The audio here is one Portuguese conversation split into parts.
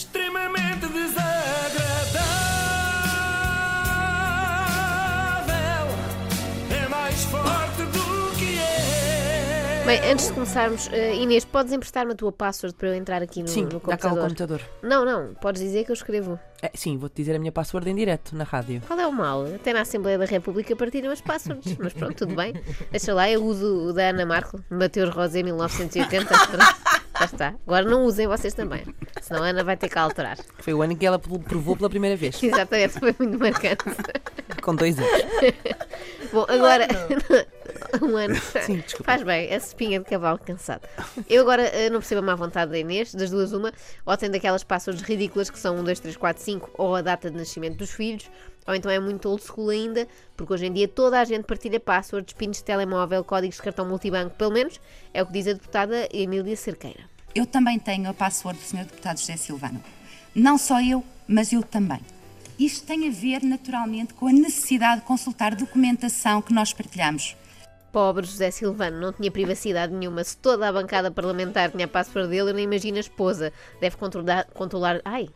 extremamente desagradável. É mais forte do que é. Bem, antes de começarmos, eh, Inês, podes emprestar-me a tua password para eu entrar aqui no, Sim, no dá cá o computador? computador. Não, não, podes dizer que eu escrevo. É, sim, vou-te dizer a minha password em direto, na rádio. Qual é o mal? Até na Assembleia da República partilham as passwords, mas pronto, tudo bem. Deixa lá, eu uso o da Ana Marco, Mateus Rosé 1980. Pronto, Já está. Agora não usem vocês também, senão a Ana vai ter que alterar. Foi o ano que ela provou pela primeira vez, Exatamente, foi muito marcante. com dois anos. Bom, agora. um ano. Sim, desculpa. Faz bem, a espinha de cavalo cansado. Eu agora eh, não percebo a má vontade da Inês, das duas uma, ou tem daquelas passwords ridículas que são 1, 2, 3, 4, 5, ou a data de nascimento dos filhos, ou então é muito old school ainda, porque hoje em dia toda a gente partilha passwords, pins de telemóvel, códigos de cartão multibanco, pelo menos é o que diz a deputada Emília Cerqueira. Eu também tenho a password do Sr. Deputado José Silvano. Não só eu, mas eu também. Isto tem a ver, naturalmente, com a necessidade de consultar documentação que nós partilhamos. Pobre José Silvano, não tinha privacidade nenhuma. Se toda a bancada parlamentar tinha a password dele, eu nem imagino a esposa. Deve controlar. controlar ai!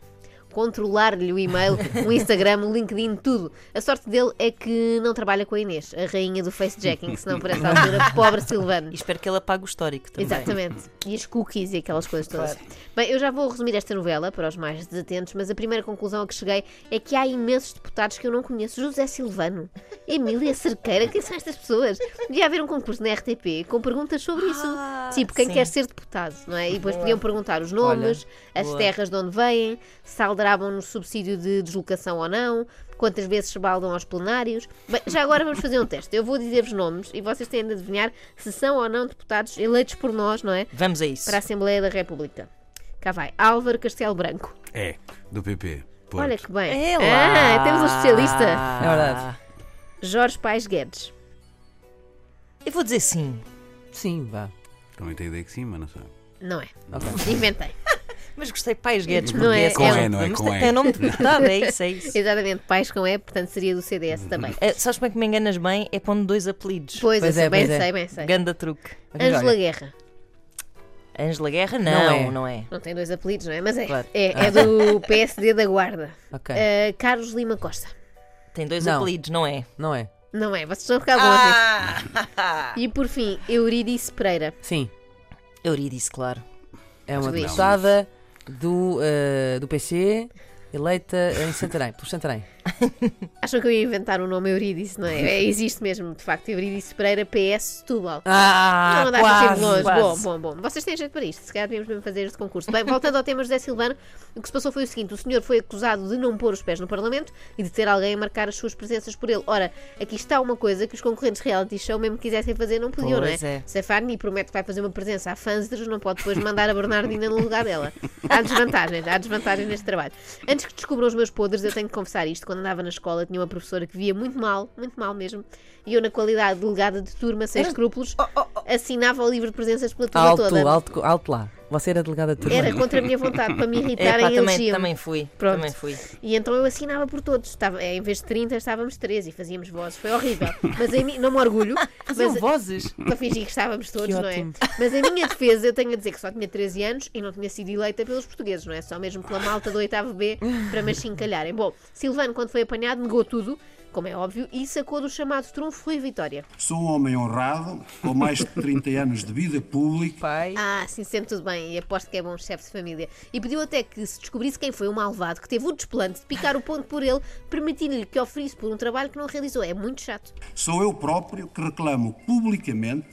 Controlar-lhe o e-mail, o Instagram, o LinkedIn, tudo. A sorte dele é que não trabalha com a Inês, a rainha do facejacking, senão por essa altura, pobre Silvano. E espero que ele apague o histórico também. Exatamente. E as cookies e aquelas coisas todas. Bem, eu já vou resumir esta novela para os mais desatentos, mas a primeira conclusão a que cheguei é que há imensos deputados que eu não conheço. José Silvano, Emília Cerqueira, quem são estas pessoas? Devia haver um concurso na RTP com perguntas sobre isso. tipo, quem sim. quer ser deputado, não é? E depois podiam perguntar os nomes, as boa. terras de onde vêm, se aldrabam no subsídio de deslocação ou não, quantas vezes se baldam aos plenários. Bem, já agora vamos fazer um teste. Eu vou dizer-vos nomes e vocês têm de adivinhar se são ou não deputados eleitos por nós, não é? Vamos a isso. Para a Assembleia da República. Cá vai. Álvaro Castelo Branco. É, do PP. Porto. Olha que bem. É lá. Ah, temos um especialista. É verdade. Jorge Paes Guedes. Eu vou dizer sim. Sim, vá. Também tem ideia que sim, mas não sabe. Não é. Ok. Inventei. Mas gostei Pais Guedes. Não porque é- assim, é um- não é com E. tem nome de deputado, é isso, é isso. Exatamente. Paes com E, portanto seria do CDS também. É, sabes como é que me enganas bem? É pondo dois apelidos. Pois, Pois é, bem pois é. sei, bem sei. Ganda truque. Ângela Guerra. Ângela Guerra? Não, Não não é. é. Não tem dois apelidos, não é? Mas é. Claro. É, é do PSD da Guarda. Ok. Uh, Carlos Lima Costa. Tem dois Não. apelidos, não é? Não é? Não é? Vocês estão a ficar bons. Ah! E por fim, Eurídice Pereira. Sim. Euridice, claro. É uma Não. deputada do, eh, do PC, eleita em Santarém, por Santarém. Acham que eu ia inventar o nome Eurídice, não é? é existe mesmo, de facto, Eurídice Pereira, PS Setúbal. Ah, não andaste quase, assim longe. quase. Bom, bom, bom. Vocês têm jeito para isto. Se calhar devíamos mesmo fazer este concurso. Bem, voltando ao tema José Silvano, o que se passou foi o seguinte: o senhor foi acusado de não pôr os pés no Parlamento e de ter alguém a marcar as suas presenças por ele. Ora, aqui está uma coisa que os concorrentes reality show, mesmo que quisessem fazer, não podiam, Pois não é? é. Se a Fanny promete que vai fazer uma presença à Fanzers, não pode depois mandar a Bernardina no lugar dela. Há desvantagens, há desvantagens neste trabalho. Antes que descubram os meus podres, eu tenho que confessar isto. Quando andava na escola, tinha uma professora que via muito mal, muito mal mesmo, e eu, na qualidade de delegada de turma, sem escrúpulos, assinava o livro de presenças pela turma Alto, toda. alto, alto lá. Você era delegada de turma. Era contra a minha vontade, para me É, irritarem pá, e também, também fui. Pronto. Também fui. E então eu assinava por todos. Estava, em vez de 30, estávamos 13 e fazíamos vozes. Foi horrível. Mas em mim, não me orgulho. Faziam mas, vozes. para fingir que estávamos todos, Que não é? Mas em minha defesa, eu tenho a dizer que só tinha 13 anos e não tinha sido eleita pelos portugueses, não é? Só mesmo pela malta do 8 B para me achincalharem. Bom, Silvano, quando foi apanhado, negou tudo, como é óbvio, e sacou do chamado trunfo e vitória. Sou um homem honrado, com mais de 30 anos de vida pública. Pai. Ah, sim, sempre tudo bem, e aposto que é bom chefe de família. E pediu até que se descobrisse quem foi o malvado que teve o desplante de picar o ponto por ele, permitindo-lhe que oferisse por um trabalho que não realizou. É muito chato. Sou eu próprio que reclamo publicamente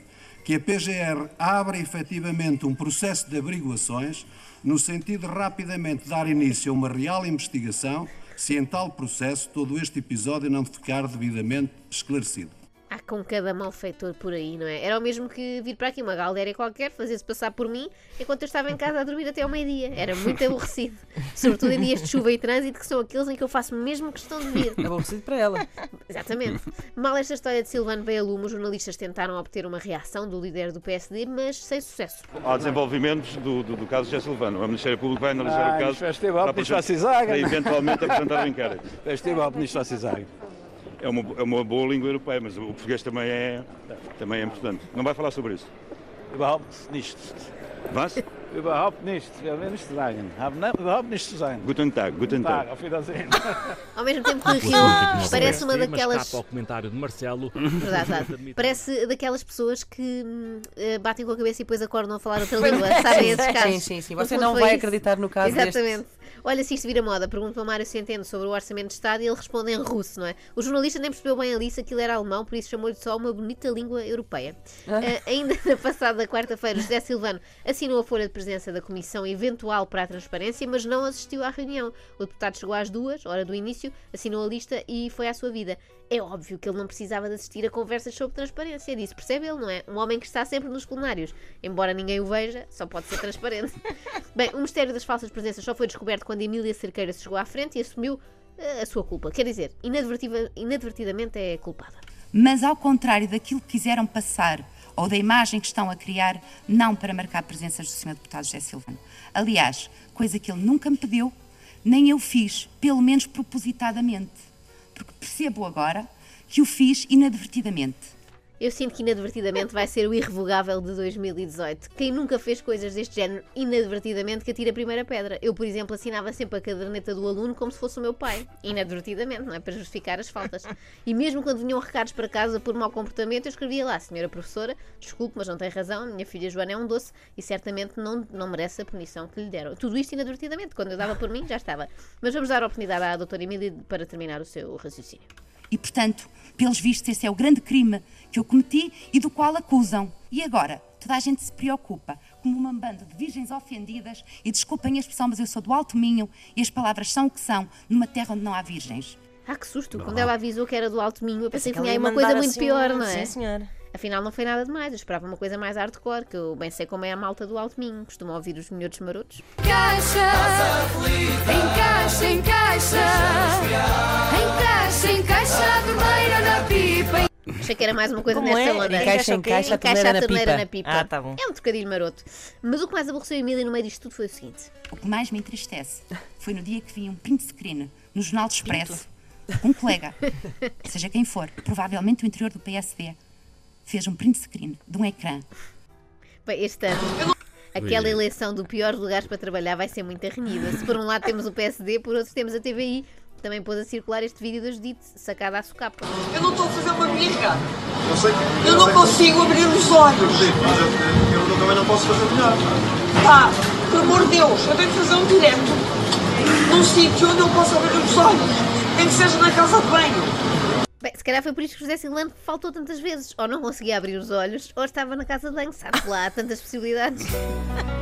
que a PGR abra efetivamente um processo de averiguações no sentido de rapidamente dar início a uma real investigação se em tal processo todo este episódio não ficar devidamente esclarecido. Com cada malfeitor por aí, não é? Era o mesmo que vir para aqui uma galera qualquer, fazer-se passar por mim, enquanto eu estava em casa a dormir até ao meio-dia. Era muito aborrecido. Sobretudo em dias de chuva e trânsito, que são aqueles em que eu faço mesmo questão de vir. Aborrecido para ela. Exatamente. Mal esta história de Silvano veio a lume, os jornalistas tentaram obter uma reação do líder do PSD, mas sem sucesso. Há desenvolvimentos do, do, do caso José Silvano. O Ministério Público vai analisar Ah, o caso bom, para, para não é? eventualmente apresentar o inquérito. Festival Ministro Acisaga. É uma, é uma boa língua europeia, mas o português também é, também é importante. Não vai falar sobre isso. Vamos nisto. Vai? Überhaupt nicht. Wir werden nicht sagen. Haben überhaupt nicht zu sagen. Guten Tag, guten Tag, auf Wiedersehen. Ao mesmo tempo que O parece uma daquelas. ao comentário de Marcelo. Verdade, verdade. Parece daquelas pessoas que hum, eh, batem com a cabeça e depois acordam a falar outra língua. Sabem esses casos? Sim, sim, sim. Você não vai acreditar no caso deste. Exatamente. Olha, se isto vira moda, pergunto ao Mário Centeno sobre o orçamento de Estado e ele responde em russo, não é? O jornalista nem percebeu bem ali se aquilo era alemão, por isso chamou-lhe só uma bonita língua europeia. Ah, ainda na passada quarta-feira, José Silvano assinou a folha de presença da Comissão Eventual para a Transparência, mas não assistiu à reunião. O deputado chegou às duas, hora do início, assinou a lista e foi à sua vida. É óbvio que ele não precisava de assistir a conversas sobre transparência, disso percebe ele, não é? Um homem que está sempre nos plenários. Embora ninguém o veja, só pode ser transparente. Bem, o mistério das falsas presenças só foi descoberto quando Emília Cerqueira se chegou à frente e assumiu eh, a sua culpa. Quer dizer, inadvertidamente é culpada. Mas ao contrário daquilo que quiseram passar ou da imagem que estão a criar, não para marcar presenças do Sr. Deputado José Silvano. Aliás, coisa que ele nunca me pediu, nem eu fiz, pelo menos propositadamente. Porque percebo agora que o fiz inadvertidamente. Eu sinto que inadvertidamente vai ser o irrevogável de 2018. Quem nunca fez coisas deste género inadvertidamente que atira a primeira pedra. Eu, por exemplo, assinava sempre a caderneta do aluno como se fosse o meu pai. Inadvertidamente, não é? Para justificar as faltas. E mesmo quando vinham recados para casa por mau comportamento, eu escrevia lá, senhora professora, desculpe, mas não tem razão, minha filha Joana é um doce e certamente não, não merece a punição que lhe deram. Tudo isto inadvertidamente. Quando eu dava por mim, já estava. Mas vamos dar a oportunidade à doutora Emília para terminar o seu raciocínio. E, portanto, pelos vistos, esse é o grande crime que eu cometi e do qual acusam. E agora, toda a gente se preocupa, como uma banda de virgens ofendidas, e desculpem a expressão, mas eu sou do Alto Minho e as palavras são o que são, numa terra onde não há virgens. Ah, que susto! Quando ela avisou que era do Alto Minho, eu pensei que tinha aí uma coisa muito assim pior, não é? Sim, senhora. Afinal, não foi nada demais. Eu esperava uma coisa mais hardcore, que eu bem sei como é a malta do Alto Minho. Costumam ouvir os minhotos marotos. Encaixa, encaixa, encaixa, encaixa, encaixa a torneira na pipa. Achei que era mais uma coisa Como nesta é? onda. Encaixa, encaixa a Encaixa torneira na torneira pipa. na pipa. Ah, tá bom. É um trocadilho maroto. Mas o que mais aborreceu a Emília no meio disto tudo foi o seguinte. O que mais me entristece foi no dia que vi um print screen no Jornal do Expresso. Um colega, seja quem for, provavelmente o interior do PSD, fez um print screen de um ecrã Bem, este ano, aquela eleição do pior lugares para trabalhar vai ser muito arrenhida. Se por um lado temos o PSD, por outro temos a TVI. que Também pôs a circular este vídeo da Judite, sacada à socapa. Eu não estou a fazer uma birra. Eu não consigo abrir os olhos. Eu também não posso fazer melhor. Pá, por amor de Deus, eu tenho que fazer um direto num sítio onde eu posso abrir os olhos. Nem que seja na casa de banho. Se calhar foi por isso que José Silvano faltou tantas vezes. Ou não conseguia abrir os olhos, ou estava na casa de banho, sabe lá, há tantas possibilidades.